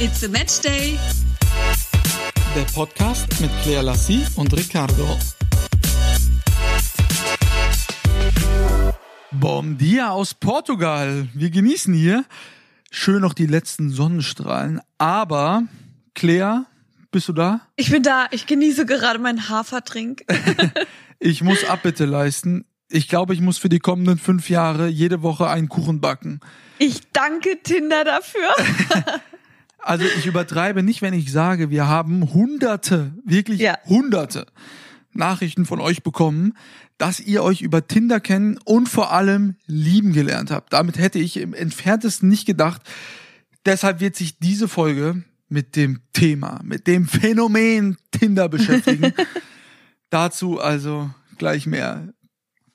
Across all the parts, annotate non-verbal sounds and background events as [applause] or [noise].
It's a Match Day. Der Podcast mit Claire Lassie und Ricardo. Bom dia aus Portugal. Wir genießen hier schön noch die letzten Sonnenstrahlen. Aber, Claire, bist du da? Ich bin da. Ich genieße gerade meinen Hafertrink. [laughs] ich muss Abbitte leisten. Ich glaube, ich muss für die kommenden fünf Jahre jede Woche einen Kuchen backen. Ich danke Tinder dafür. [laughs] Also ich übertreibe nicht, wenn ich sage, wir haben hunderte, wirklich ja. hunderte Nachrichten von euch bekommen, dass ihr euch über Tinder kennen und vor allem lieben gelernt habt. Damit hätte ich im entferntesten nicht gedacht. Deshalb wird sich diese Folge mit dem Thema, mit dem Phänomen Tinder beschäftigen. [laughs] Dazu also gleich mehr.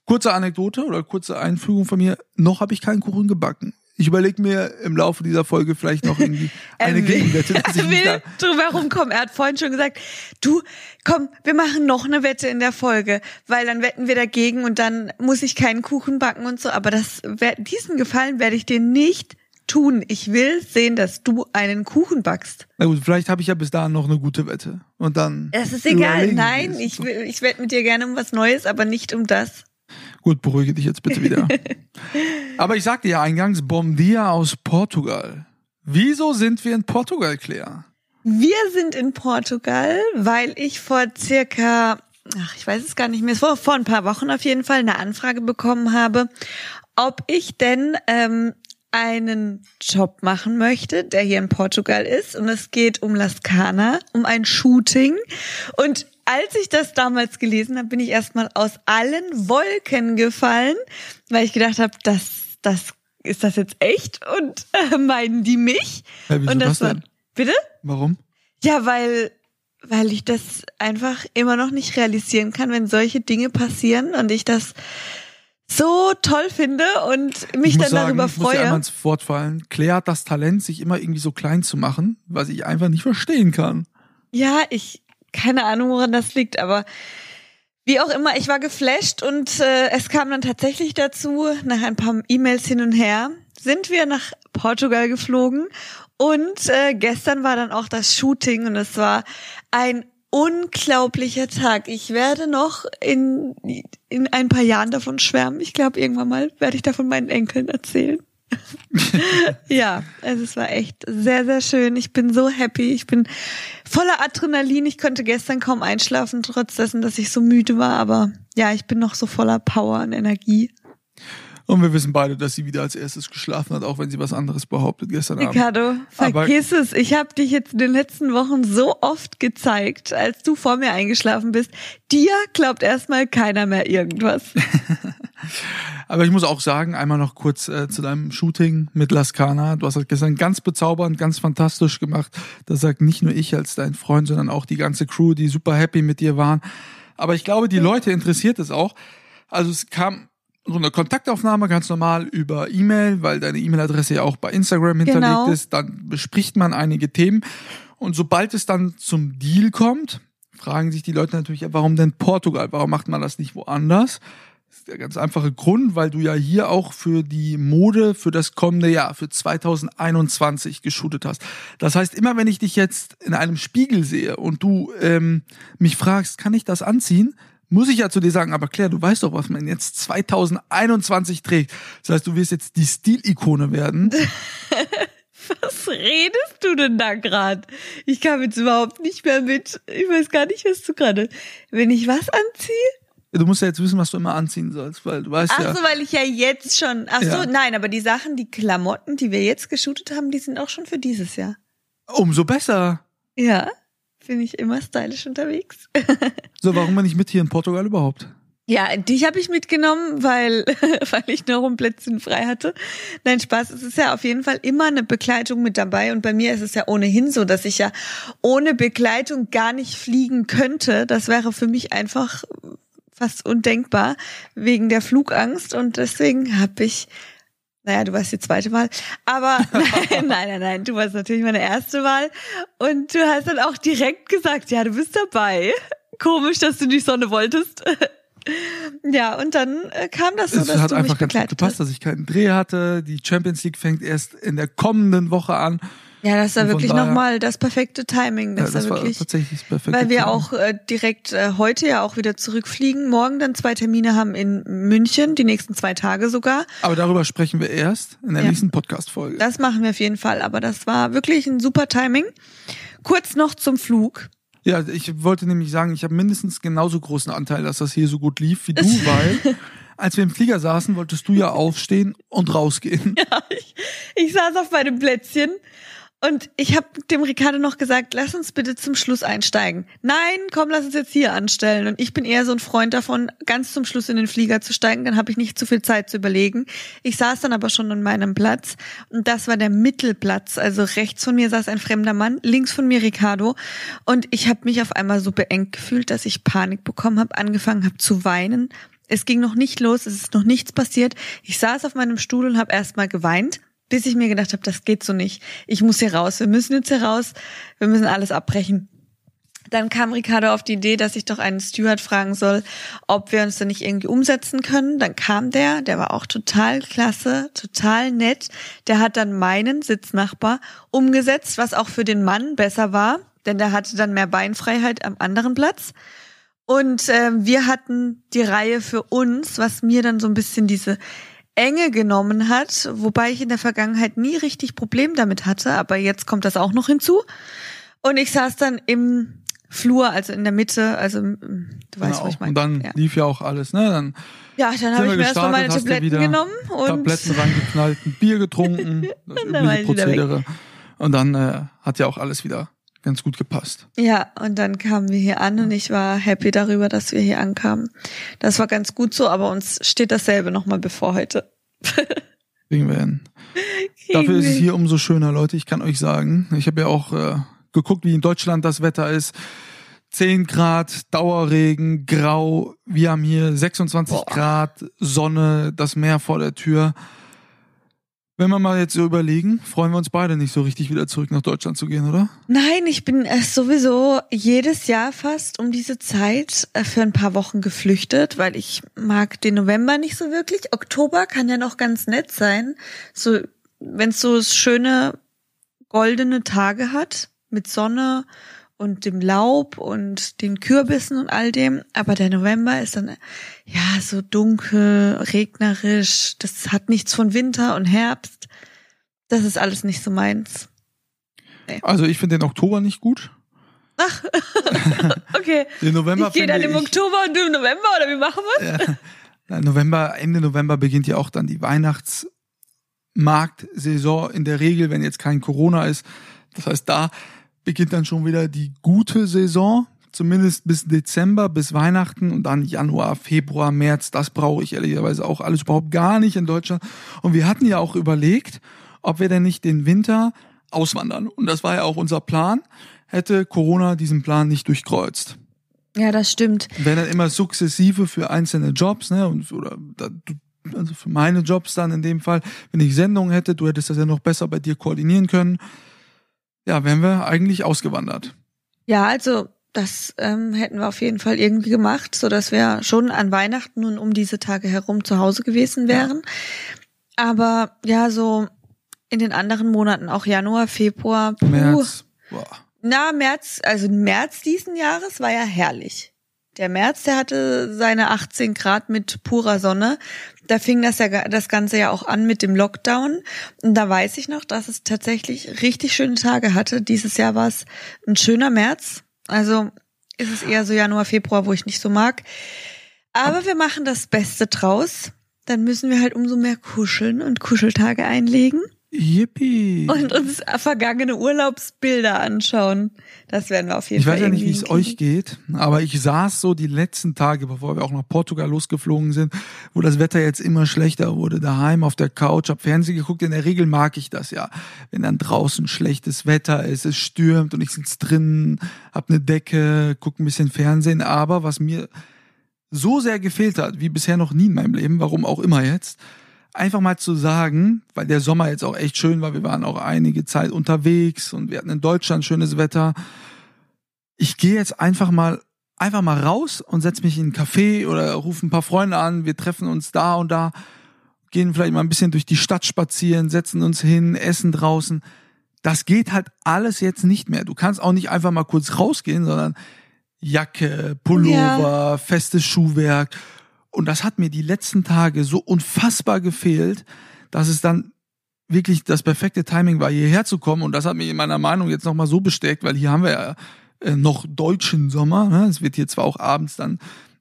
Kurze Anekdote oder kurze Einführung von mir. Noch habe ich keinen Kuchen gebacken. Ich überlege mir im Laufe dieser Folge vielleicht noch irgendwie [laughs] eine Gegenwette. Dass ich will drüber rumkommen. Er hat vorhin schon gesagt, du, komm, wir machen noch eine Wette in der Folge, weil dann wetten wir dagegen und dann muss ich keinen Kuchen backen und so. Aber das, diesen Gefallen werde ich dir nicht tun. Ich will sehen, dass du einen Kuchen backst. Na gut, vielleicht habe ich ja bis dahin noch eine gute Wette. Und dann. Es ist egal. Nein, ich, will, ich wette mit dir gerne um was Neues, aber nicht um das. Gut, beruhige dich jetzt bitte wieder. [laughs] Aber ich sagte ja eingangs, Bom dia aus Portugal. Wieso sind wir in Portugal, Claire? Wir sind in Portugal, weil ich vor circa, ach, ich weiß es gar nicht mehr, vor, vor ein paar Wochen auf jeden Fall eine Anfrage bekommen habe, ob ich denn ähm, einen Job machen möchte, der hier in Portugal ist. Und es geht um Las Cana, um ein Shooting. Und als ich das damals gelesen habe, bin ich erstmal aus allen Wolken gefallen, weil ich gedacht habe, das, das ist das jetzt echt und äh, meinen die mich? Ja, wieso und das war, bitte? Warum? Ja, weil weil ich das einfach immer noch nicht realisieren kann, wenn solche Dinge passieren und ich das so toll finde und mich dann sagen, darüber freue. Ich muss einmal ins Wort fallen. Claire hat das Talent, sich immer irgendwie so klein zu machen, was ich einfach nicht verstehen kann. Ja, ich, keine Ahnung, woran das liegt, aber wie auch immer, ich war geflasht und äh, es kam dann tatsächlich dazu, nach ein paar E-Mails hin und her, sind wir nach Portugal geflogen und äh, gestern war dann auch das Shooting und es war ein unglaublicher Tag. Ich werde noch in, in ein paar Jahren davon schwärmen. Ich glaube, irgendwann mal werde ich davon meinen Enkeln erzählen. [laughs] ja, also es war echt sehr, sehr schön. Ich bin so happy. Ich bin voller Adrenalin. Ich konnte gestern kaum einschlafen, trotz dessen, dass ich so müde war. Aber ja, ich bin noch so voller Power und Energie. Und wir wissen beide, dass sie wieder als erstes geschlafen hat, auch wenn sie was anderes behauptet gestern Abend. Ricardo, vergiss es. Ich habe dich jetzt in den letzten Wochen so oft gezeigt, als du vor mir eingeschlafen bist. Dir glaubt erstmal keiner mehr irgendwas. [laughs] Aber ich muss auch sagen, einmal noch kurz äh, zu deinem Shooting mit Lascana. Du hast das gestern ganz bezaubernd, ganz fantastisch gemacht. Das sagt nicht nur ich als dein Freund, sondern auch die ganze Crew, die super happy mit dir waren. Aber ich glaube, die Leute interessiert es auch. Also es kam so eine Kontaktaufnahme ganz normal über E-Mail, weil deine E-Mail-Adresse ja auch bei Instagram hinterlegt genau. ist. Dann bespricht man einige Themen. Und sobald es dann zum Deal kommt, fragen sich die Leute natürlich, warum denn Portugal? Warum macht man das nicht woanders? Das ist der ganz einfache Grund, weil du ja hier auch für die Mode für das kommende Jahr, für 2021 geshootet hast. Das heißt, immer wenn ich dich jetzt in einem Spiegel sehe und du ähm, mich fragst, kann ich das anziehen? Muss ich ja zu dir sagen, aber Claire, du weißt doch, was man jetzt 2021 trägt. Das heißt, du wirst jetzt die Stilikone werden. [laughs] was redest du denn da gerade? Ich kam jetzt überhaupt nicht mehr mit. Ich weiß gar nicht, was du gerade. Wenn ich was anziehe? Du musst ja jetzt wissen, was du immer anziehen sollst, weil du weißt ach ja. Ach so, weil ich ja jetzt schon. Ach ja. so, nein, aber die Sachen, die Klamotten, die wir jetzt geshootet haben, die sind auch schon für dieses Jahr. Umso besser. Ja bin ich immer stylisch unterwegs. [laughs] so, warum bin ich mit hier in Portugal überhaupt? Ja, dich habe ich mitgenommen, weil, [laughs] weil ich noch ein Plätzchen frei hatte. Nein, Spaß, es ist ja auf jeden Fall immer eine Begleitung mit dabei. Und bei mir ist es ja ohnehin so, dass ich ja ohne Begleitung gar nicht fliegen könnte. Das wäre für mich einfach fast undenkbar wegen der Flugangst. Und deswegen habe ich naja, du warst die zweite Wahl. Aber [laughs] [laughs] nein, nein, nein, nein, du warst natürlich meine erste Wahl. Und du hast dann auch direkt gesagt, ja, du bist dabei. Komisch, dass du die Sonne wolltest. [laughs] Ja, und dann äh, kam das so, es dass hat du einfach mich begleitet gepasst, dass ich keinen Dreh hatte. Die Champions League fängt erst in der kommenden Woche an. Ja, das war Und von wirklich nochmal das perfekte Timing. Ja, Das, das war wirklich. tatsächlich das perfekte Weil wir Timing. auch äh, direkt äh, heute ja auch wieder zurückfliegen, morgen dann zwei Termine haben in München, die nächsten zwei Tage sogar. Aber darüber sprechen wir erst in der Ja. nächsten Podcast-Folge. Das machen wir auf jeden Fall, aber das war wirklich ein super Timing. Kurz noch zum Flug. Ja, ich wollte nämlich sagen, ich habe mindestens genauso großen Anteil, dass das hier so gut lief wie du, [laughs] weil als wir im Flieger saßen, wolltest du ja aufstehen und rausgehen. [laughs] ich, ich saß auf meinem Plätzchen und ich habe dem Ricardo noch gesagt, lass uns bitte zum Schluss einsteigen. Nein, komm, lass uns jetzt hier anstellen. Und ich bin eher so ein Freund davon, ganz zum Schluss in den Flieger zu steigen. Dann habe ich nicht zu viel Zeit zu überlegen. Ich saß dann aber schon an meinem Platz und das war der Mittelplatz. Also rechts von mir saß ein fremder Mann, links von mir Ricardo. Und ich habe mich auf einmal so beengt gefühlt, dass ich Panik bekommen habe, angefangen habe zu weinen. Es ging noch nicht los, es ist noch nichts passiert. Ich saß auf meinem Stuhl und habe erstmal geweint bis ich mir gedacht habe, das geht so nicht. Ich muss hier raus. Wir müssen jetzt hier raus. Wir müssen alles abbrechen. Dann kam Ricardo auf die Idee, dass ich doch einen Steward fragen soll, ob wir uns da nicht irgendwie umsetzen können. Dann kam der, der war auch total klasse, total nett. Der hat dann meinen Sitznachbar umgesetzt, was auch für den Mann besser war, denn der hatte dann mehr Beinfreiheit am anderen Platz. Und äh, wir hatten die Reihe für uns, was mir dann so ein bisschen diese Enge genommen hat, wobei ich in der Vergangenheit nie richtig Problem damit hatte, aber jetzt kommt das auch noch hinzu. Und ich saß dann im Flur, also in der Mitte, also mm, du weißt, Genau. was ich meine. Und dann ja. lief ja auch alles, ne? Dann ja, dann habe ich mir erstmal meine Tabletten genommen und Tabletten reingeknallt, ein Bier getrunken, [laughs] das übliche. Prozedere. Und dann äh, hat ja auch alles wieder ganz gut gepasst. Ja, und dann kamen wir hier an und ich war happy darüber, dass wir hier ankamen. Das war ganz gut so, aber uns steht dasselbe nochmal bevor heute. [laughs] Kriegen wir hin. Dafür ist es hier umso schöner, Leute. Ich kann euch sagen, ich habe ja auch äh, geguckt, wie in Deutschland das Wetter ist. 10 Grad, Dauerregen, grau. Wir haben hier 26 Boah. Grad, Sonne, das Meer vor der Tür. Wenn wir mal jetzt so überlegen, freuen wir uns beide nicht so richtig wieder zurück nach Deutschland zu gehen, oder? Nein, ich bin äh, sowieso jedes Jahr fast um diese Zeit äh, für ein paar Wochen geflüchtet, weil ich mag den November nicht so wirklich. Oktober kann ja noch ganz nett sein, so wenn es so schöne goldene Tage hat mit Sonne und dem Laub und den Kürbissen und all dem. Aber der November ist dann ja so dunkel, regnerisch. Das hat nichts von Winter und Herbst. Das ist alles nicht so meins. Also ich finde den Oktober nicht gut. [laughs] Okay. Den November ich gehe dann im Oktober und du im November oder wie machen wir Ja, November, Ende November beginnt ja auch dann die Weihnachtsmarktsaison in der Regel, wenn jetzt kein Corona ist. Das heißt, da beginnt dann schon wieder die gute Saison, zumindest bis Dezember, bis Weihnachten und dann Januar, Februar, März. Das brauche ich ehrlicherweise auch alles überhaupt gar nicht in Deutschland. Und wir hatten ja auch überlegt, ob wir denn nicht den Winter auswandern. Und das war ja auch unser Plan. Hätte Corona diesen Plan nicht durchkreuzt Ja, das stimmt. wenn dann immer sukzessive für einzelne Jobs, ne, und oder also für meine Jobs dann in dem Fall, wenn ich Sendungen hätte, du hättest das ja noch besser bei dir koordinieren können. Ja, wären wir eigentlich ausgewandert. Ja, also das ähm, hätten wir auf jeden Fall irgendwie gemacht, so dass wir schon an Weihnachten und um diese Tage herum zu Hause gewesen wären. Aber ja, so in den anderen Monaten, auch Januar, Februar, puh. März. Boah. Na, März, also März diesen Jahres war ja herrlich. Der März, der hatte seine 18 Grad mit purer Sonne. Da fing das ja das Ganze ja auch an mit dem Lockdown. Und da weiß ich noch, dass es tatsächlich richtig schöne Tage hatte. Dieses Jahr war es ein schöner März. Also ist es eher so Januar, Februar, wo ich nicht so mag. Aber wir machen das Beste draus. Dann müssen wir halt umso mehr kuscheln und Kuscheltage einlegen Yippie. und uns vergangene Urlaubsbilder anschauen. Das werden wir auf jeden Ich Fall weiß ja nicht, wie es euch geht, aber ich saß so die letzten Tage, bevor wir auch nach Portugal losgeflogen sind, wo das Wetter jetzt immer schlechter wurde, daheim auf der Couch, hab Fernsehen geguckt. In der Regel mag ich das ja, wenn dann draußen schlechtes Wetter ist, es stürmt und ich sitze drin, hab eine Decke, guck ein bisschen Fernsehen. Aber was mir so sehr gefehlt hat, wie bisher noch nie in meinem Leben, warum auch immer jetzt, einfach mal zu sagen, weil der Sommer jetzt auch echt schön war, wir waren auch einige Zeit unterwegs und wir hatten in Deutschland schönes Wetter. Ich gehe jetzt einfach mal einfach mal raus und setz mich in ein Café oder rufe ein paar Freunde an, wir treffen uns da und da, gehen vielleicht mal ein bisschen durch die Stadt spazieren, setzen uns hin, essen draußen. Das geht halt alles jetzt nicht mehr. Du kannst auch nicht einfach mal kurz rausgehen, sondern Jacke, Pullover, ja. festes Schuhwerk. Und das hat mir die letzten Tage so unfassbar gefehlt, dass es dann wirklich das perfekte Timing war, hierher zu kommen. Und das hat mich in meiner Meinung jetzt nochmal so bestärkt, weil hier haben wir ja äh, noch deutschen Sommer. Ne? Es wird hier zwar auch abends dann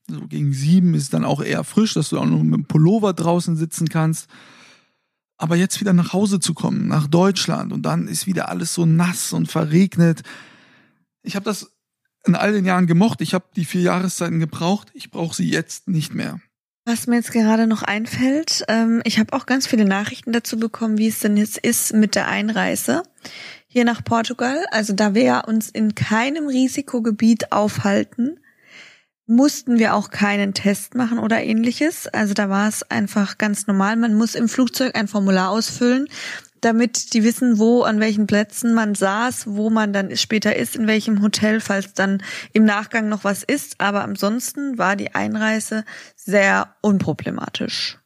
so gegen sieben ist dann auch eher frisch, dass du auch noch mit dem Pullover draußen sitzen kannst. Aber jetzt wieder nach Hause zu kommen, nach Deutschland und dann ist wieder alles so nass und verregnet. Ich habe das in all den Jahren gemocht. Ich habe die vier Jahreszeiten gebraucht. Ich brauche sie jetzt nicht mehr. Was mir jetzt gerade noch einfällt, ähm, ich habe auch ganz viele Nachrichten dazu bekommen, wie es denn jetzt ist mit der Einreise hier nach Portugal. Also da wir uns in keinem Risikogebiet aufhalten, mussten wir auch keinen Test machen oder ähnliches. Also da war es einfach ganz normal. Man muss im Flugzeug ein Formular ausfüllen, damit die wissen, wo, an welchen Plätzen man saß, wo man dann später ist, in welchem Hotel, falls dann im Nachgang noch was ist. Aber ansonsten war die Einreise sehr unproblematisch.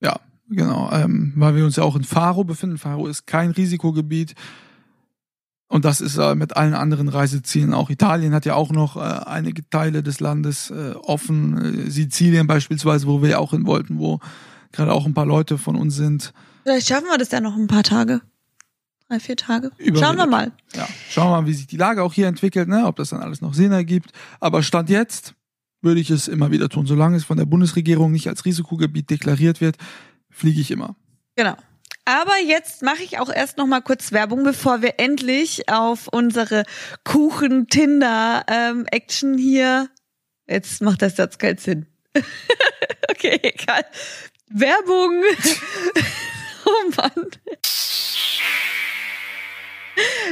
Ja, genau. Ähm, weil wir uns ja auch in Faro befinden. Faro ist kein Risikogebiet. Und das ist äh, mit allen anderen Reisezielen auch. Italien hat ja auch noch äh, einige Teile des Landes äh, offen. Sizilien beispielsweise, wo wir ja auch hin wollten, wo gerade auch ein paar Leute von uns sind. Vielleicht schaffen wir das ja noch ein paar Tage. Drei, vier Tage. Schauen wir mal. Ja, schauen wir mal, wie sich die Lage auch hier entwickelt, ne? ob das dann alles noch Sinn ergibt. Aber Stand jetzt würde ich es immer wieder tun. Solange es von der Bundesregierung nicht als Risikogebiet deklariert wird, fliege ich immer. Genau. Aber jetzt mache ich auch erst noch mal kurz Werbung, bevor wir endlich auf unsere Kuchen-Tinder-Action hier. Jetzt macht das Satz keinen Sinn. [laughs] okay, egal. Werbung. [laughs] [laughs] Mann.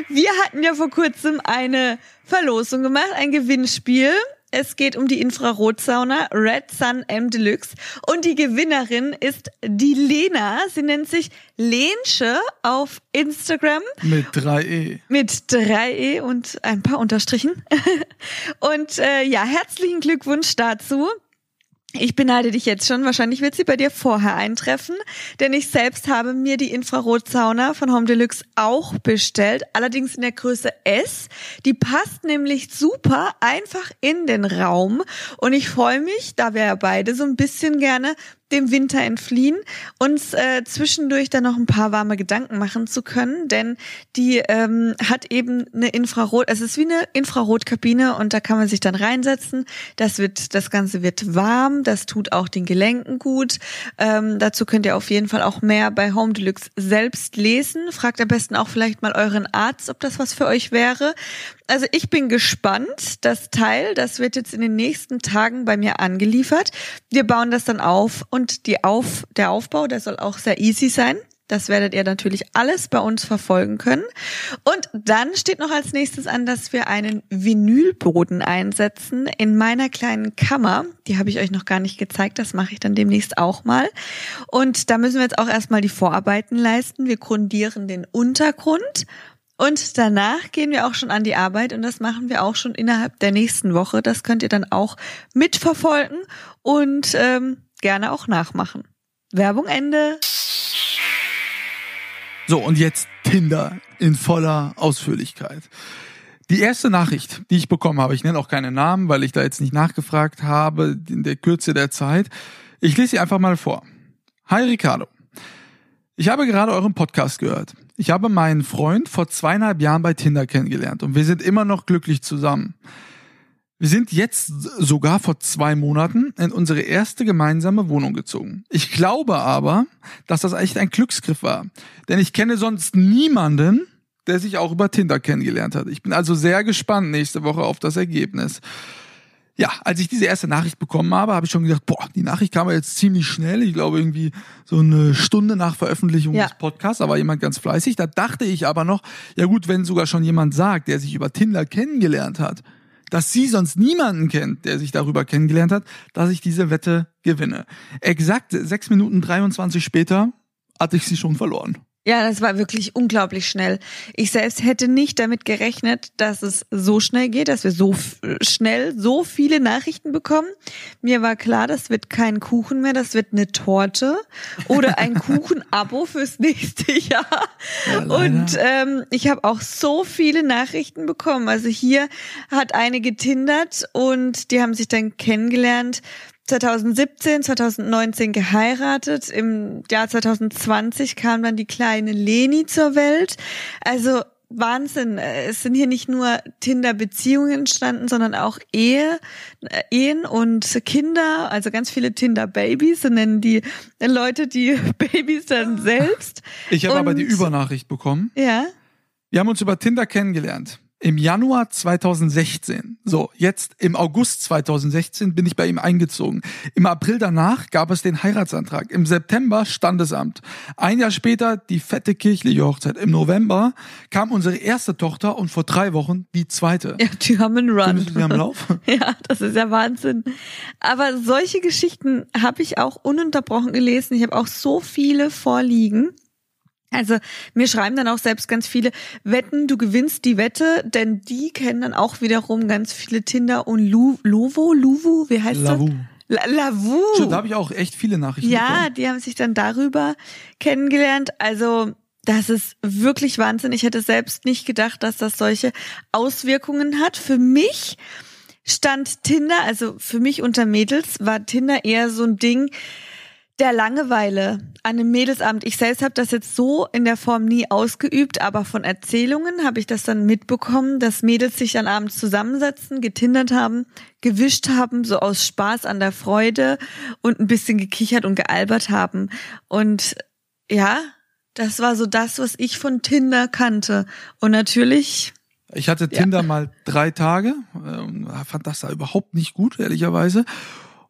Wir hatten ja vor kurzem eine Verlosung gemacht, ein Gewinnspiel. Es geht um die Infrarotsauna Red Sun M Deluxe und die Gewinnerin ist die Lena. Sie nennt sich Lensche auf Instagram. Mit 3e. Mit 3e und ein paar Unterstrichen. [laughs] und äh, ja, herzlichen Glückwunsch dazu. Ich beneide dich jetzt schon. Wahrscheinlich wird sie bei dir vorher eintreffen, denn ich selbst habe mir die Infrarotsauna von Home Deluxe auch bestellt, allerdings in der Größe S. Die passt nämlich super einfach in den Raum und ich freue mich, da wir ja beide so ein bisschen gerne dem Winter entfliehen, uns äh, zwischendurch dann noch ein paar warme Gedanken machen zu können, denn die ähm, hat eben eine Infrarot, es ist wie eine Infrarotkabine und da kann man sich dann reinsetzen. Das wird, das Ganze wird warm, das tut auch den Gelenken gut. Ähm, dazu könnt ihr auf jeden Fall auch mehr bei Home Deluxe selbst lesen. Fragt am besten auch vielleicht mal euren Arzt, ob das was für euch wäre. Also ich bin gespannt. Das Teil, das wird jetzt in den nächsten Tagen bei mir angeliefert. Wir bauen das dann auf und die auf, der Aufbau, der soll auch sehr easy sein. Das werdet ihr natürlich alles bei uns verfolgen können. Und dann steht noch als nächstes an, dass wir einen Vinylboden einsetzen in meiner kleinen Kammer. Die habe ich euch noch gar nicht gezeigt. Das mache ich dann demnächst auch mal. Und da müssen wir jetzt auch erstmal die Vorarbeiten leisten. Wir grundieren den Untergrund und danach gehen wir auch schon an die Arbeit und das machen wir auch schon innerhalb der nächsten Woche. Das könnt ihr dann auch mitverfolgen und ähm, gerne auch nachmachen. Werbung Ende. So, und jetzt Tinder in voller Ausführlichkeit. Die erste Nachricht, die ich bekommen habe, ich nenne auch keine Namen, weil ich da jetzt nicht nachgefragt habe in der Kürze der Zeit. Ich lese sie einfach mal vor. Hi Ricardo. Ich habe gerade euren Podcast gehört. Ich habe meinen Freund vor zweieinhalb Jahren bei Tinder kennengelernt und wir sind immer noch glücklich zusammen. Wir sind jetzt sogar vor zwei Monaten in unsere erste gemeinsame Wohnung gezogen. Ich glaube aber, dass das echt ein Glücksgriff war. Denn ich kenne sonst niemanden, der sich auch über Tinder kennengelernt hat. Ich bin also sehr gespannt nächste Woche auf das Ergebnis ja, als ich diese erste Nachricht bekommen habe, habe ich schon gedacht, boah, die Nachricht kam ja jetzt ziemlich schnell. Ich glaube irgendwie so eine Stunde nach Veröffentlichung ja. des Podcasts, da war jemand ganz fleißig. Da dachte ich aber noch, ja gut, wenn sogar schon jemand sagt, der sich über Tinder kennengelernt hat, dass sie sonst niemanden kennt, der sich darüber kennengelernt hat, dass ich diese Wette gewinne. Exakt sechs Minuten 23 später hatte ich sie schon verloren. Ja, das war wirklich unglaublich schnell. Ich selbst hätte nicht damit gerechnet, dass es so schnell geht, dass wir so schnell so viele Nachrichten bekommen. Mir war klar, das wird kein Kuchen mehr, das wird eine Torte oder ein [laughs] Kuchen-Abo fürs nächste Jahr. Ja, und ähm, ich habe auch so viele Nachrichten bekommen. Also hier hat eine getindert und die haben sich dann kennengelernt 2017, 2019 geheiratet. Im Jahr 2020 kam dann die kleine Leni zur Welt. Also Wahnsinn. Es sind hier nicht nur Tinder-Beziehungen entstanden, sondern auch Ehe, äh, Ehen und Kinder, also ganz viele Tinder-Babys, so nennen die Leute die [laughs] Babys dann selbst. Ich habe aber die Übernachricht bekommen. Ja. Wir haben uns über Tinder kennengelernt im Januar 2016. So, jetzt im August 2016 bin ich bei ihm eingezogen. Im April danach gab es den Heiratsantrag. Im September Standesamt. Ein Jahr später die fette kirchliche Hochzeit. Im November kam unsere erste Tochter und vor drei Wochen die zweite. Ja, die haben einen Run. Die am Lauf? [laughs] ja, das ist ja Wahnsinn. Aber solche Geschichten habe ich auch ununterbrochen gelesen. Ich habe auch so viele vorliegen. Also mir schreiben dann auch selbst ganz viele, wetten, du gewinnst die Wette, denn die kennen dann auch wiederum ganz viele Tinder und Lu Lovo, Luvu, wie heißt Lavu. das? La Lavu. Schon, da habe ich auch echt viele Nachrichten Ja, bekommen. die haben sich dann darüber kennengelernt. Also das ist wirklich Wahnsinn. Ich hätte selbst nicht gedacht, dass das solche Auswirkungen hat. Für mich stand Tinder, also für mich unter Mädels war Tinder eher so ein Ding, der Langeweile an einem Mädelsabend. Ich selbst habe das jetzt so in der Form nie ausgeübt, aber von Erzählungen habe ich das dann mitbekommen, dass Mädels sich dann abends zusammensetzen, getindert haben, gewischt haben, so aus Spaß an der Freude und ein bisschen gekichert und gealbert haben. Und ja, das war so das, was ich von Tinder kannte. Und natürlich ich hatte Tinder ja. mal drei Tage, äh, fand das da überhaupt nicht gut, ehrlicherweise.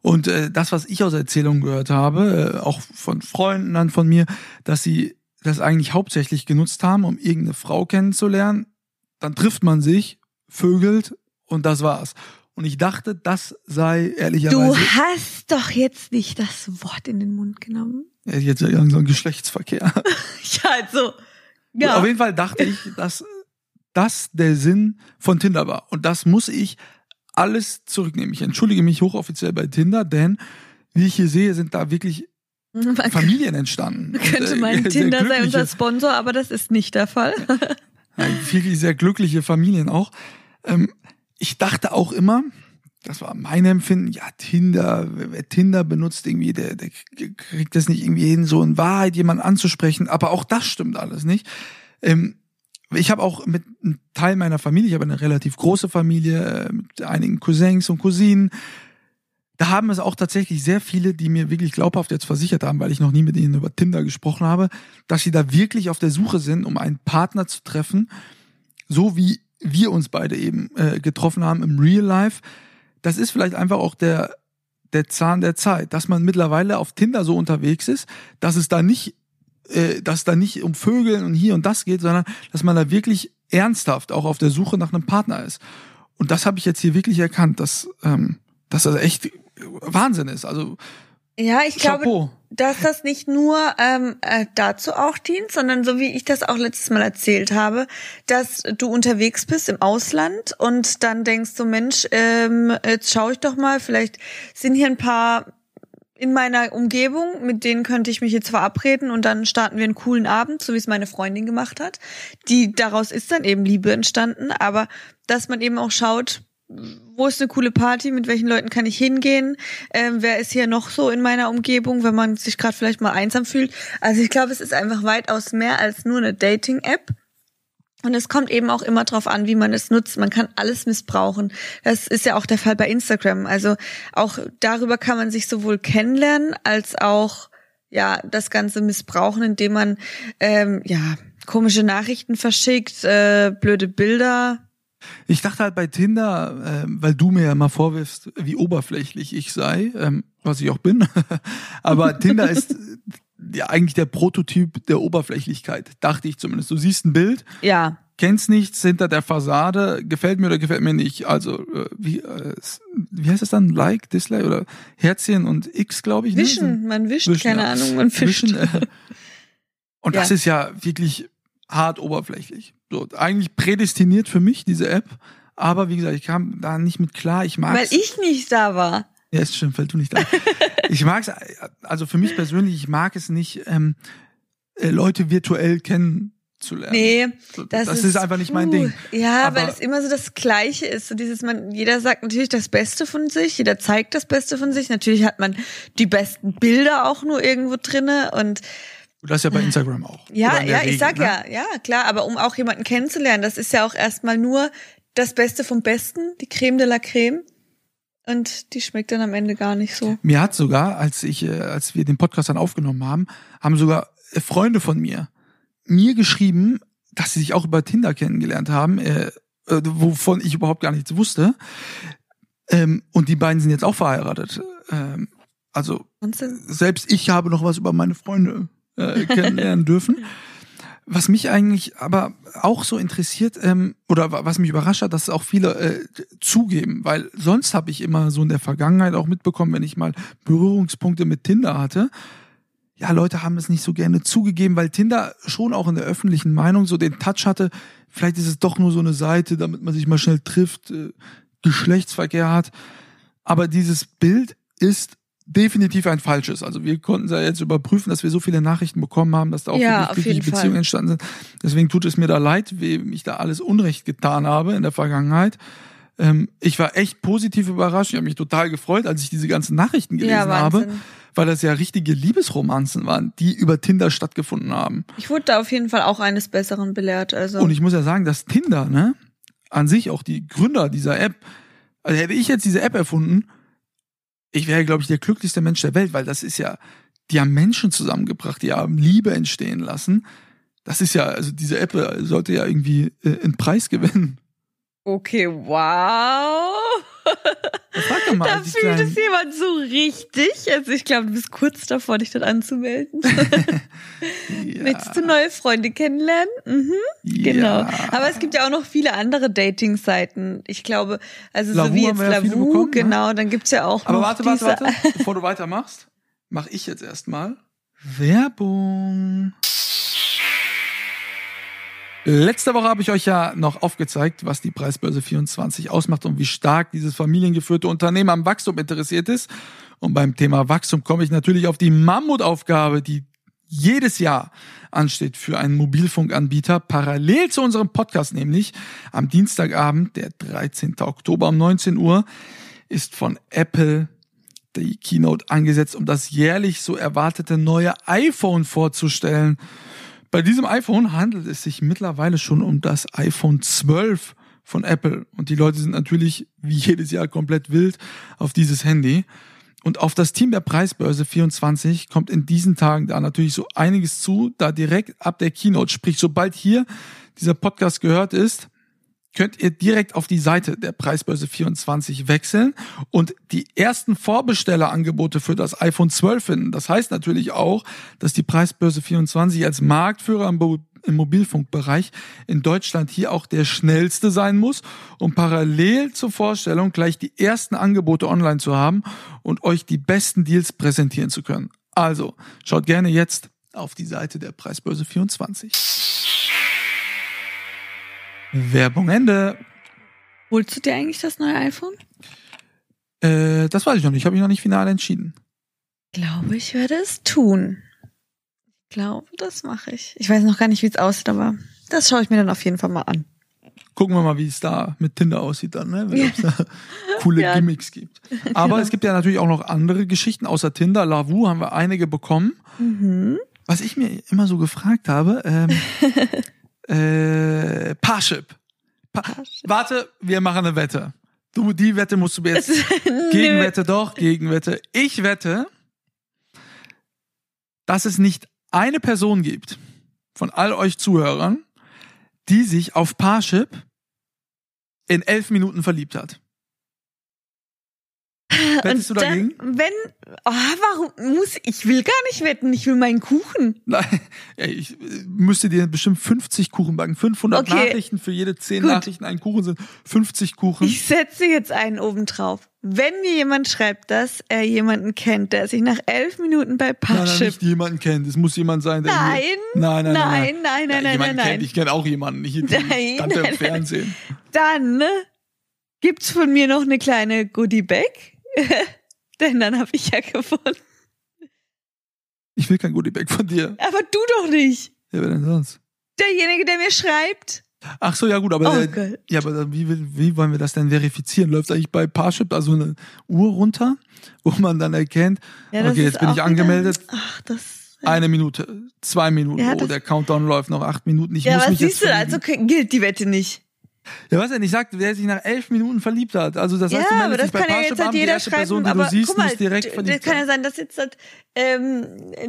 Und äh, das, was ich aus Erzählungen gehört habe, äh, auch von Freunden dann von mir, dass sie das eigentlich hauptsächlich genutzt haben, um irgendeine Frau kennenzulernen. Dann trifft man sich, vögelt und das war's. Und ich dachte, das sei ehrlicherweise. Du hast doch jetzt nicht das Wort in den Mund genommen. Ja, jetzt so ein Geschlechtsverkehr. [laughs] ja, also. Ja. auf jeden Fall dachte ich, dass das der Sinn von Tinder war. Und das muss ich alles zurücknehmen. Ich entschuldige mich hochoffiziell bei Tinder, denn wie ich hier sehe, sind da wirklich man Familien entstanden. [laughs] Könnte mein Tinder sein unser Sponsor, aber das ist nicht der Fall. [laughs] ja, wirklich sehr glückliche Familien auch. Ähm, ich dachte auch immer, das war mein Empfinden, ja, Tinder, wer Tinder benutzt irgendwie, der, der kriegt das nicht irgendwie hin, so in Wahrheit jemanden anzusprechen, aber auch das stimmt alles nicht. Ähm, ich habe auch mit einem Teil meiner Familie, ich habe eine relativ große Familie äh, mit einigen Cousins und Cousinen. Da haben es auch tatsächlich sehr viele, die mir wirklich glaubhaft jetzt versichert haben, weil ich noch nie mit ihnen über Tinder gesprochen habe, dass sie da wirklich auf der Suche sind, um einen Partner zu treffen, so wie wir uns beide eben äh, getroffen haben im Real Life. Das ist vielleicht einfach auch der der Zahn der Zeit, dass man mittlerweile auf Tinder so unterwegs ist, dass es da nicht äh, dass da nicht um Vögeln und hier und das geht, sondern dass man da wirklich ernsthaft auch auf der Suche nach einem Partner ist. Und das habe ich jetzt hier wirklich erkannt, dass, ähm, dass das echt Wahnsinn ist. Also ja, ich Chapeau. glaube, dass das nicht nur ähm, äh, dazu auch dient, sondern so wie ich das auch letztes Mal erzählt habe, dass du unterwegs bist im Ausland und dann denkst du, Mensch, ähm, jetzt schaue ich doch mal, vielleicht sind hier ein paar in meiner Umgebung, mit denen könnte ich mich jetzt verabreden und dann starten wir einen coolen Abend, so wie es meine Freundin gemacht hat. Die daraus ist dann eben Liebe entstanden, aber dass man eben auch schaut, wo ist eine coole Party, mit welchen Leuten kann ich hingehen, ähm, wer ist hier noch so in meiner Umgebung, wenn man sich gerade vielleicht mal einsam fühlt. Also ich glaube, es ist einfach weitaus mehr als nur eine Dating-App. Und es kommt eben auch immer drauf an, wie man es nutzt. Man kann alles missbrauchen. Das ist ja auch der Fall bei Instagram. Also auch darüber kann man sich sowohl kennenlernen als auch ja das Ganze missbrauchen, indem man ähm, ja komische Nachrichten verschickt, äh, blöde Bilder. Ich dachte halt bei Tinder, äh, weil du mir ja mal vorwirfst, wie oberflächlich ich sei, ähm, was ich auch bin. [laughs] Aber Tinder ist [laughs] ja eigentlich der Prototyp der Oberflächlichkeit, dachte ich zumindest. Du siehst ein Bild, ja. kennst nichts hinter der Fassade, gefällt mir oder gefällt mir nicht. Also äh, wie äh, wie heißt es dann? Like, Dislike oder Herzchen und X, glaube ich. Ne? Wischen, ne? man wischt, Wischen, keine ja. Ahnung, man fischt. Wischen, äh, [laughs] Und Ja. das ist ja wirklich hart oberflächlich. So, eigentlich prädestiniert für mich, diese App. Aber wie gesagt, ich kam da nicht mit klar. Ich mag Weil ich nicht da war. Ja, ist stimmt, weil du nicht da. [laughs] ich mag es, also für mich persönlich, ich mag es nicht, ähm, äh, Leute virtuell kennenzulernen. Nee, das, das ist einfach nicht mein. Ding. Ja, Aber- weil es immer so das Gleiche ist. So dieses, man, jeder sagt natürlich das Beste von sich, jeder zeigt das Beste von sich. Natürlich hat man die besten Bilder auch nur irgendwo drinne und Das ist ja bei Instagram auch. ja, in ja, ich Regel, sag ne? ja, ja, klar, aber um auch jemanden kennenzulernen, das ist ja auch erstmal nur das Beste vom Besten, die Creme de la Creme. Und die schmeckt dann am Ende gar nicht so. Mir hat sogar, als ich, äh, als wir den Podcast dann aufgenommen haben, haben sogar äh, Freunde von mir mir geschrieben, dass sie sich auch über Tinder kennengelernt haben, äh, äh, wovon ich überhaupt gar nichts wusste. Ähm, und die beiden sind jetzt auch verheiratet. Ähm, also Wahnsinn. selbst ich habe noch was über meine Freunde äh, [laughs] kennenlernen dürfen. Was mich eigentlich aber auch so interessiert ähm, oder wa- was mich überrascht hat, dass auch viele äh, zugeben, weil sonst habe ich immer so in der Vergangenheit auch mitbekommen, wenn ich mal Berührungspunkte mit Tinder hatte. Ja, Leute haben es nicht so gerne zugegeben, weil Tinder schon auch in der öffentlichen Meinung so den Touch hatte. Vielleicht ist es doch nur so eine Seite, damit man sich mal schnell trifft, äh, Geschlechtsverkehr hat. Aber dieses Bild ist definitiv ein falsches. Also wir konnten ja jetzt überprüfen, dass wir so viele Nachrichten bekommen haben, dass da auch Ja, glückliche jeden Fall. Beziehungen entstanden sind. Deswegen tut es mir da leid, wem ich da alles Unrecht getan habe in der Vergangenheit. Ähm, ich war echt positiv überrascht. Ich habe mich total gefreut, als ich diese ganzen Nachrichten gelesen Ja, habe, weil das ja richtige Liebesromanzen waren, die über Tinder stattgefunden haben. Ich wurde da auf jeden Fall auch eines Besseren belehrt. Also Und ich muss ja sagen, dass Tinder, ne, an sich auch die Gründer dieser App, also hätte ich jetzt diese App erfunden, ich wäre, glaube ich, der glücklichste Mensch der Welt, weil das ist ja, die haben Menschen zusammengebracht, die haben Liebe entstehen lassen. Das ist ja, also diese App äh, sollte ja irgendwie äh, einen Preis gewinnen. okay, wow. [laughs] Mal, Da fühlt es jemand so richtig. Also ich glaube, du bist kurz davor, dich dort anzumelden. [laughs] ja, Möchtest du neue Freunde kennenlernen? Mhm, genau. ja. Aber es gibt ja auch noch viele andere Dating-Seiten. Ich glaube, also Lavu so wie jetzt ja Lavu, bekommen, ne? genau, dann gibt's ja auch Aber noch warte, warte, warte, bevor du weitermachst, mache ich jetzt erstmal Werbung. Letzte Woche habe ich euch ja noch aufgezeigt, was die Preisbörse 24 ausmacht und wie stark dieses familiengeführte Unternehmen am Wachstum interessiert ist. Und beim Thema Wachstum komme ich natürlich auf die Mammutaufgabe, die jedes Jahr ansteht für einen Mobilfunkanbieter, parallel zu unserem Podcast nämlich. Am Dienstagabend, der 13. Oktober um 19 Uhr, ist von Apple die Keynote angesetzt, um das jährlich so erwartete neue iPhone vorzustellen. Bei diesem iPhone handelt es sich mittlerweile schon um das iPhone 12 von Apple. Und die Leute sind natürlich wie jedes Jahr komplett wild auf dieses Handy. Und auf das Team der Preisbörse 24 kommt in diesen Tagen da natürlich so einiges zu, da direkt ab der Keynote, sprich sobald hier dieser Podcast gehört ist, könnt ihr direkt auf die Seite der Preisbörse 24 wechseln und die ersten Vorbestellerangebote für das iPhone 12 finden. Das heißt natürlich auch, dass die Preisbörse 24 als Marktführer im, Bo im Mobilfunkbereich in Deutschland hier auch der schnellste sein muss, um parallel zur Vorstellung gleich die ersten Angebote online zu haben und euch die besten Deals präsentieren zu können. Also, schaut gerne jetzt auf die Seite der Preisbörse 24. Werbung Ende. Holst du dir eigentlich das neue iPhone? Äh, das weiß ich noch nicht, habe ich noch nicht final entschieden. Glaube, ich werde es tun. Ich glaube, das mache ich. Ich weiß noch gar nicht, wie es aussieht, aber das schaue ich mir dann auf jeden Fall mal an. Gucken wir mal, wie es da mit Tinder aussieht dann, ne? Wenn es da [laughs] coole Ja. Gimmicks gibt. Aber es gibt ja natürlich auch noch andere Geschichten außer Tinder. Lavu haben wir einige bekommen. Mhm. Was ich mir immer so gefragt habe, ähm, [laughs] äh, Parship. Pa Warte, wir machen eine Wette. Du, die Wette musst du mir jetzt [laughs] Gegenwette doch, Gegenwette. Ich wette, dass es nicht eine Person gibt von all euch Zuhörern, die sich auf Parship in elf Minuten verliebt hat. [laughs] Wettest du dagegen? Dann, wenn, oh, warum muss, ich will gar nicht wetten, ich will meinen Kuchen. Nein, ich äh, müsste dir bestimmt 50 Kuchen backen. 500 Okay. Nachrichten für jede 10 Gut. Nachrichten ein Kuchen sind 50 Kuchen. Ich setze jetzt einen oben drauf. Wenn mir jemand schreibt, dass er jemanden kennt, der sich nach elf Minuten bei Nein, nein, Parship nicht jemanden kennt. Es muss jemand sein, der Nein, hier, nein, nein, nein, nein, nein, Ja, nein, nein, nein, kennt. nein. Ich kenne auch jemanden, nicht Nein, nein, im Fernsehen. dann ne, gibt's von mir noch eine kleine Goodie Bag. [laughs] Denn dann habe ich ja gewonnen. Ich will kein Goodie Bag von dir. Aber du doch nicht. Ja, wer denn sonst? Derjenige, der mir schreibt. Ach so, ja gut, aber Oh der, ja, aber wie, wie wollen wir das denn verifizieren? Läuft eigentlich bei Parship da so eine Uhr runter, wo man dann erkennt, Ja, okay, jetzt bin ich wieder- angemeldet, Ach, das. eine Minute, zwei Minuten, Ja, oh, der Countdown läuft noch acht Minuten, ich Ja, muss was mich jetzt siehst du? verlieben. Also gilt die Wette nicht. Ja, was denn? Ich sagte, wer sich nach elf Minuten verliebt hat. Also das heißt, du ja, aber meldest das kann ja jetzt halt jeder erste schreiben. Person, aber du siehst, guck mal, das kann ja sein. dass jetzt halt, ähm,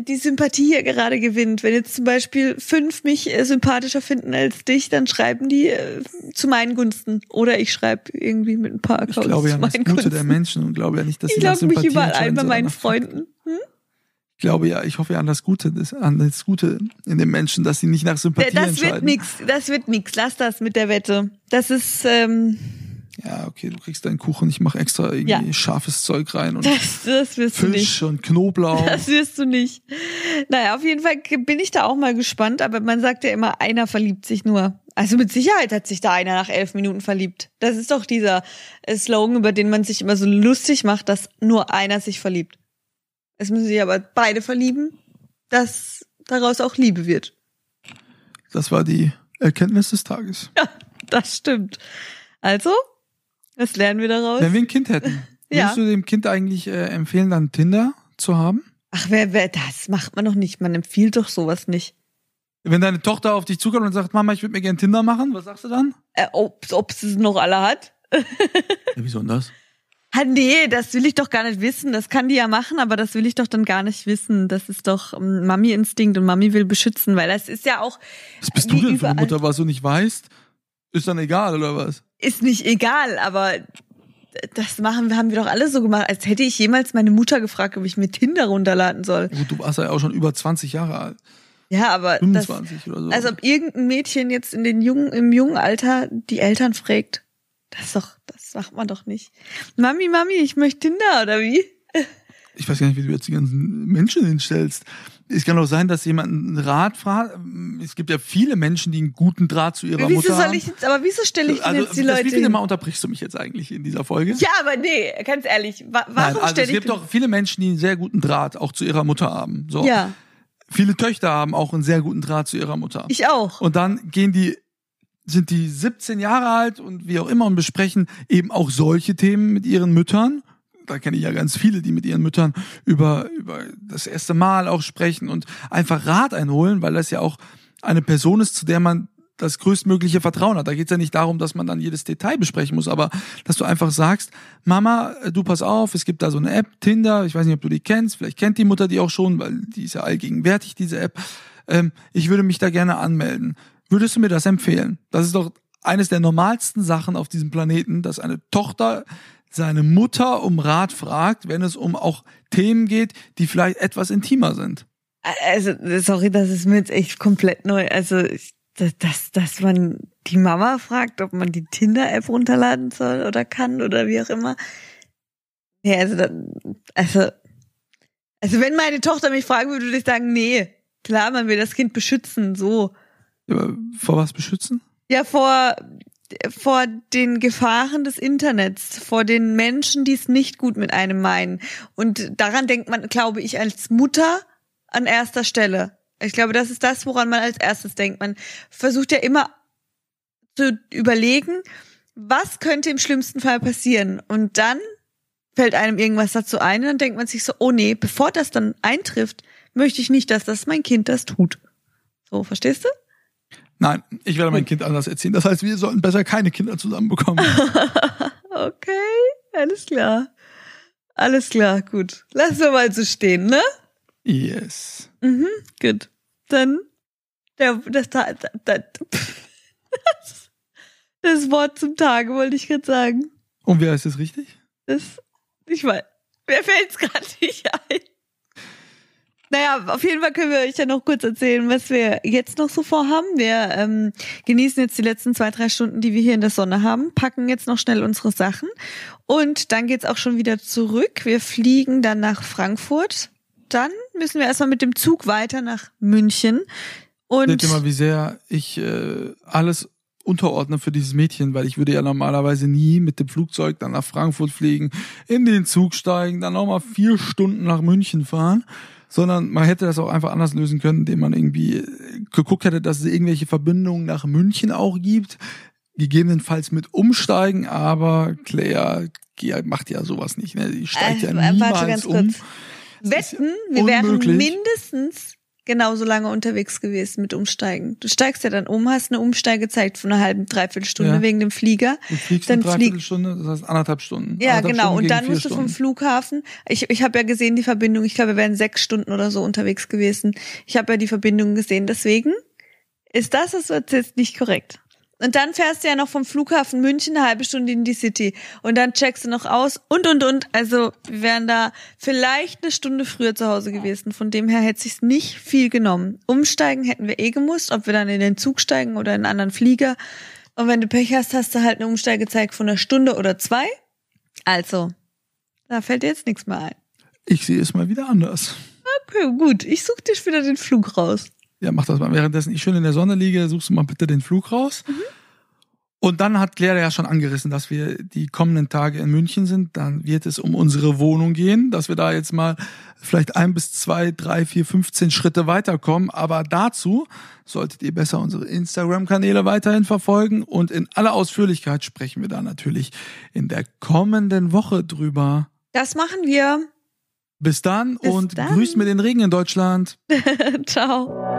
die Sympathie hier gerade gewinnt. Wenn jetzt zum Beispiel fünf mich äh, sympathischer finden als dich, dann schreiben die äh, zu meinen Gunsten. Oder ich schreibe irgendwie mit ein paar Ich Accounts glaube ja an das Gute Gunsten. der Menschen und glaube ja nicht, dass ich sie nach logge mich überall ein bei meinen. Freunden. Hm? Ich glaube ja, ich hoffe ja an das Gute, an das Gute in den Menschen, dass sie nicht nach Sympathie Das wird entscheiden. nix, das wird nix. Lass das mit der Wette. Das ist, ähm, Ja, okay, du kriegst deinen Kuchen, ich mache extra irgendwie Ja. scharfes Zeug rein und das, das wirst du nicht. Fisch und Knoblauch. Das wirst du nicht. Naja, auf jeden Fall bin ich da auch mal gespannt, aber man sagt ja immer, einer verliebt sich nur. Also mit Sicherheit hat sich da einer nach elf Minuten verliebt. Das ist doch dieser äh, Slogan, über den man sich immer so lustig macht, dass nur einer sich verliebt. Es müssen sich aber beide verlieben, dass daraus auch Liebe wird. Das war die Erkenntnis des Tages. [laughs] Das stimmt. Also, was lernen wir daraus? Wenn wir ein Kind hätten, [laughs] Ja. würdest du dem Kind eigentlich äh, empfehlen, dann Tinder zu haben? Ach, wer, wer, das macht man doch nicht. Man empfiehlt doch sowas nicht. Wenn deine Tochter auf dich zukommt und sagt, Mama, ich würde mir gerne Tinder machen, was sagst du dann? Äh, ob, ob es noch alle hat? [laughs] Ja, wieso denn das? Ha, nee, das will ich doch gar nicht wissen. Das kann die ja machen, aber das will ich doch dann gar nicht wissen. Das ist doch ähm, Mami-Instinkt und Mami will beschützen, weil das ist ja auch, Was bist du denn für eine. Mutter, was du nicht weißt? Ist dann egal, oder was? ist nicht egal, aber das machen, haben wir doch alle so gemacht, als hätte ich jemals meine Mutter gefragt, ob ich mir Tinder runterladen soll. Gut, du warst ja auch schon über 20 Jahre alt. Ja, aber das, 25 oder so. als ob irgendein Mädchen jetzt in den jungen, im jungen Alter die Eltern fragt. Das ist doch, das macht man doch nicht. Mami, Mami, ich möchte Tinder, oder wie? ich weiß gar nicht, wie du jetzt die ganzen Menschen hinstellst. Es kann doch sein, dass jemand einen Rat fragt. Es gibt ja viele Menschen, die einen guten Draht zu ihrer Wieso Mutter soll haben. ich jetzt, aber wieso stelle ich denn also, jetzt die Leute wie viele? Mal unterbrichst du mich jetzt eigentlich in dieser Folge? Ja, aber nee, ganz ehrlich, wa warum Nein, also stelle es ich gibt doch viele Menschen, die einen sehr guten Draht auch zu ihrer Mutter haben. So. Ja, Viele Töchter haben auch einen sehr guten Draht zu ihrer Mutter. ich auch. Und dann gehen die, sind die 17 Jahre alt und wie auch immer und besprechen eben auch solche Themen mit ihren Müttern. Da kenne ich ja ganz viele, die mit ihren Müttern über, über das erste Mal auch sprechen und einfach Rat einholen, weil das ja auch eine Person ist, zu der man das größtmögliche Vertrauen hat. Da geht es ja nicht darum, dass man dann jedes Detail besprechen muss, aber dass du einfach sagst, Mama, äh, du pass auf, es gibt da so eine App, Tinder, ich weiß nicht, ob du die kennst, vielleicht kennt die Mutter die auch schon, weil die ist ja allgegenwärtig, diese App. Ähm, ich würde mich da gerne anmelden. Würdest du mir das empfehlen? Das ist doch eines der normalsten Sachen auf diesem Planeten, dass eine Tochter seine Mutter um Rat fragt, wenn es um auch Themen geht, die vielleicht etwas intimer sind. Also, sorry, das ist mir jetzt echt komplett neu. Also, ich, dass, dass, man die Mama fragt, ob man die Tinder-App runterladen soll oder kann oder wie auch immer. Nee, also, also, also wenn meine Tochter mich fragen würde, würde ich sagen, nee, klar, man will das Kind beschützen, so. Vor was beschützen? Ja, vor, vor den Gefahren des Internets, vor den Menschen, die es nicht gut mit einem meinen. Und daran denkt man, glaube ich, als Mutter an erster Stelle. Ich glaube, das ist das, woran man als erstes denkt. Man versucht ja immer zu überlegen, was könnte im schlimmsten Fall passieren. Und dann fällt einem irgendwas dazu ein und dann denkt man sich so, oh nee, bevor das dann eintrifft, möchte ich nicht, dass das mein Kind das tut. So, verstehst du? Nein, ich werde mein Kind anders erziehen. Das heißt, wir sollten besser keine Kinder zusammenbekommen. [laughs] Okay, alles klar. Alles klar, gut. Lass wir mal so stehen, ne? yes. Mhm, gut. Dann der, das, Ta- da, da, das, [laughs] das Wort zum Tage wollte ich gerade sagen. Und wer ist es richtig? Das, Ich weiß, mir fällt's gerade nicht ein. Naja, auf jeden Fall können wir euch ja noch kurz erzählen, was wir jetzt noch so vorhaben. Wir ähm, genießen jetzt die letzten zwei, drei Stunden, die wir hier in der Sonne haben, packen jetzt noch schnell unsere Sachen und dann geht's auch schon wieder zurück. Wir fliegen dann nach Frankfurt. Dann müssen wir erstmal mit dem Zug weiter nach München. Und Seht ihr mal, wie sehr ich äh, alles unterordne für dieses Mädchen, weil ich würde ja normalerweise nie mit dem Flugzeug dann nach Frankfurt fliegen, in den Zug steigen, dann nochmal vier Stunden nach München fahren sondern man hätte das auch einfach anders lösen können, indem man irgendwie äh, geguckt hätte, dass es irgendwelche Verbindungen nach München auch gibt, gegebenenfalls mit umsteigen, aber Claire macht ja sowas nicht, ne? Die steigt äh, ja niemals warte ganz um. Kurz. Wetten, wir wären mindestens genauso lange unterwegs gewesen mit Umsteigen. Du steigst ja dann um, hast eine Umsteigezeit von einer halben, dreiviertel Stunde ja. wegen dem Flieger. Du fliegst dann eine Dreiviertelstunde, das heißt anderthalb Stunden. Ja, anderthalb genau. Stunden und dann musst du vom Flughafen, ich, ich habe ja gesehen die Verbindung, ich glaube, wir wären sechs Stunden oder so unterwegs gewesen. Ich habe ja die Verbindung gesehen, deswegen ist das, was du erzählst, nicht korrekt. Und dann fährst du ja noch vom Flughafen München eine halbe Stunde in die City. Und dann checkst du noch aus und, und, und. Also wir wären da vielleicht eine Stunde früher zu Hause gewesen. Von dem her hätte sich's nicht viel genommen. Umsteigen hätten wir eh gemusst, ob wir dann in den Zug steigen oder in einen anderen Flieger. Und wenn du Pech hast, hast du halt eine Umsteigezeit von einer Stunde oder zwei. Also, da fällt dir jetzt nichts mehr ein. Ich sehe es mal wieder anders. Okay, gut. Ich suche dir wieder den Flug raus. Ja, mach das mal. Währenddessen ich schön in der Sonne liege, suchst du mal bitte den Flug raus. Mhm. Und dann hat Claire ja schon angerissen, dass wir die kommenden Tage in München sind. Dann wird es um unsere Wohnung gehen, dass wir da jetzt mal vielleicht ein bis zwei, drei, vier, 15 Schritte weiterkommen. Aber dazu solltet ihr besser unsere Instagram-Kanäle weiterhin verfolgen. Und in aller Ausführlichkeit sprechen wir da natürlich in der kommenden Woche drüber. Das machen wir. Bis dann Bis und dann. grüßt mir den Regen in Deutschland. [laughs] Ciao.